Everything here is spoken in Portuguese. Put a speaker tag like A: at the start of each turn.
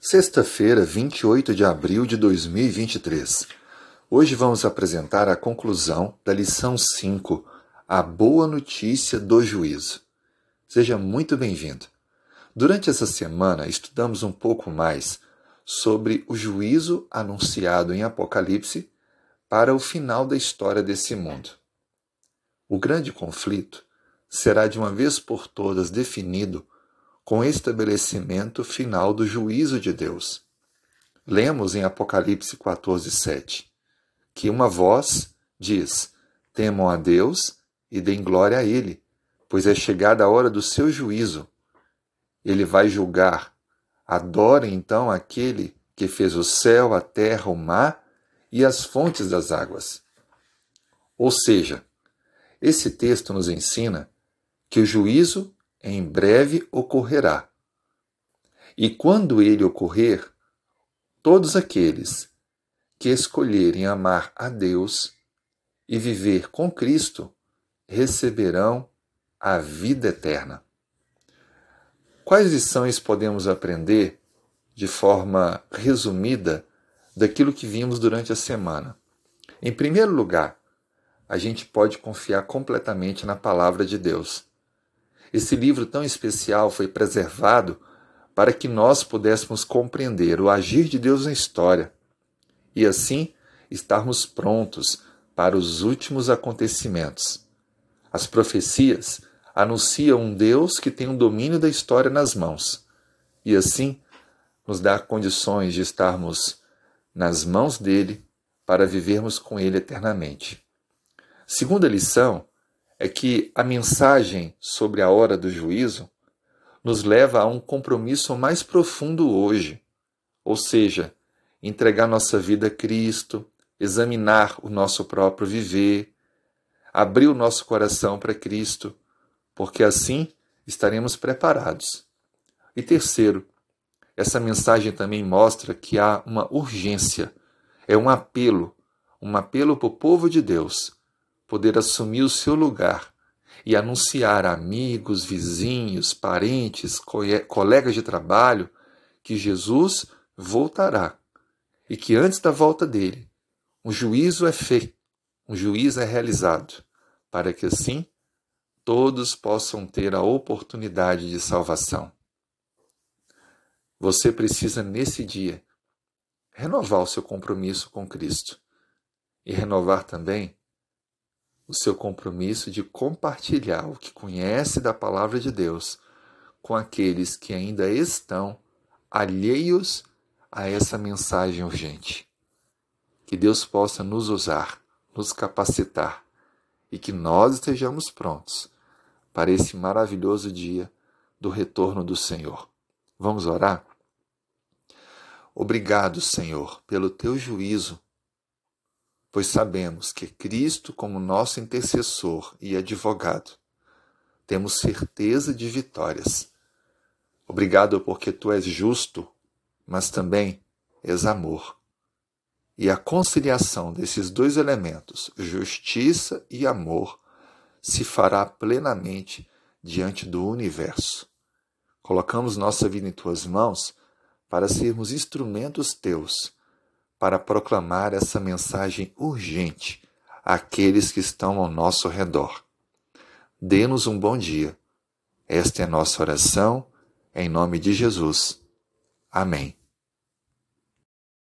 A: Sexta-feira, 28 de abril de 2023. Hoje vamos apresentar a conclusão da lição 5, A Boa Notícia do Juízo. Seja muito bem-vindo. Durante essa semana, estudamos um pouco mais sobre o juízo anunciado em Apocalipse para o final da história desse mundo. O grande conflito será de uma vez por todas definido com estabelecimento final do juízo de Deus. Lemos em Apocalipse 14, 7, que uma voz diz: Temam a Deus e deem glória a Ele, pois é chegada a hora do seu juízo. Ele vai julgar. Adorem então aquele que fez o céu, a terra, o mar e as fontes das águas. Ou seja, esse texto nos ensina que o juízo em breve ocorrerá. E quando ele ocorrer, todos aqueles que escolherem amar a Deus e viver com Cristo receberão a vida eterna. Quais lições podemos aprender de forma resumida daquilo que vimos durante a semana? Em primeiro lugar, a gente pode confiar completamente na palavra de Deus. Esse livro tão especial foi preservado para que nós pudéssemos compreender o agir de Deus na história e assim estarmos prontos para os últimos acontecimentos. As profecias anunciam um Deus que tem o um domínio da história nas mãos e assim nos dá condições de estarmos nas mãos dele para vivermos com ele eternamente. Segunda lição é que a mensagem sobre a hora do juízo nos leva a um compromisso mais profundo hoje, ou seja, entregar nossa vida a Cristo, examinar o nosso próprio viver, abrir o nosso coração para Cristo, porque assim estaremos preparados. E terceiro, essa mensagem também mostra que há uma urgência, é um apelo, um apelo para o povo de Deus poder assumir o seu lugar e anunciar a amigos, vizinhos, parentes, colegas de trabalho que Jesus voltará e que antes da volta dele, um juízo é feito, um juízo é realizado, para que assim todos possam ter a oportunidade de salvação. Você precisa, nesse dia, renovar o seu compromisso com Cristo e renovar também o seu compromisso de compartilhar o que conhece da palavra de Deus com aqueles que ainda estão alheios a essa mensagem urgente. Que Deus possa nos usar, nos capacitar e que nós estejamos prontos para esse maravilhoso dia do retorno do Senhor. Vamos orar? Obrigado, Senhor, pelo teu juízo pois sabemos que Cristo, como nosso intercessor e advogado, temos certeza de vitórias. Obrigado porque tu és justo, mas também és amor. E a conciliação desses dois elementos, justiça e amor, se fará plenamente diante do universo. Colocamos nossa vida em tuas mãos para sermos instrumentos teus para proclamar essa mensagem urgente àqueles que estão ao nosso redor. Dê-nos um bom dia. Esta é a nossa oração, em nome de Jesus. Amém.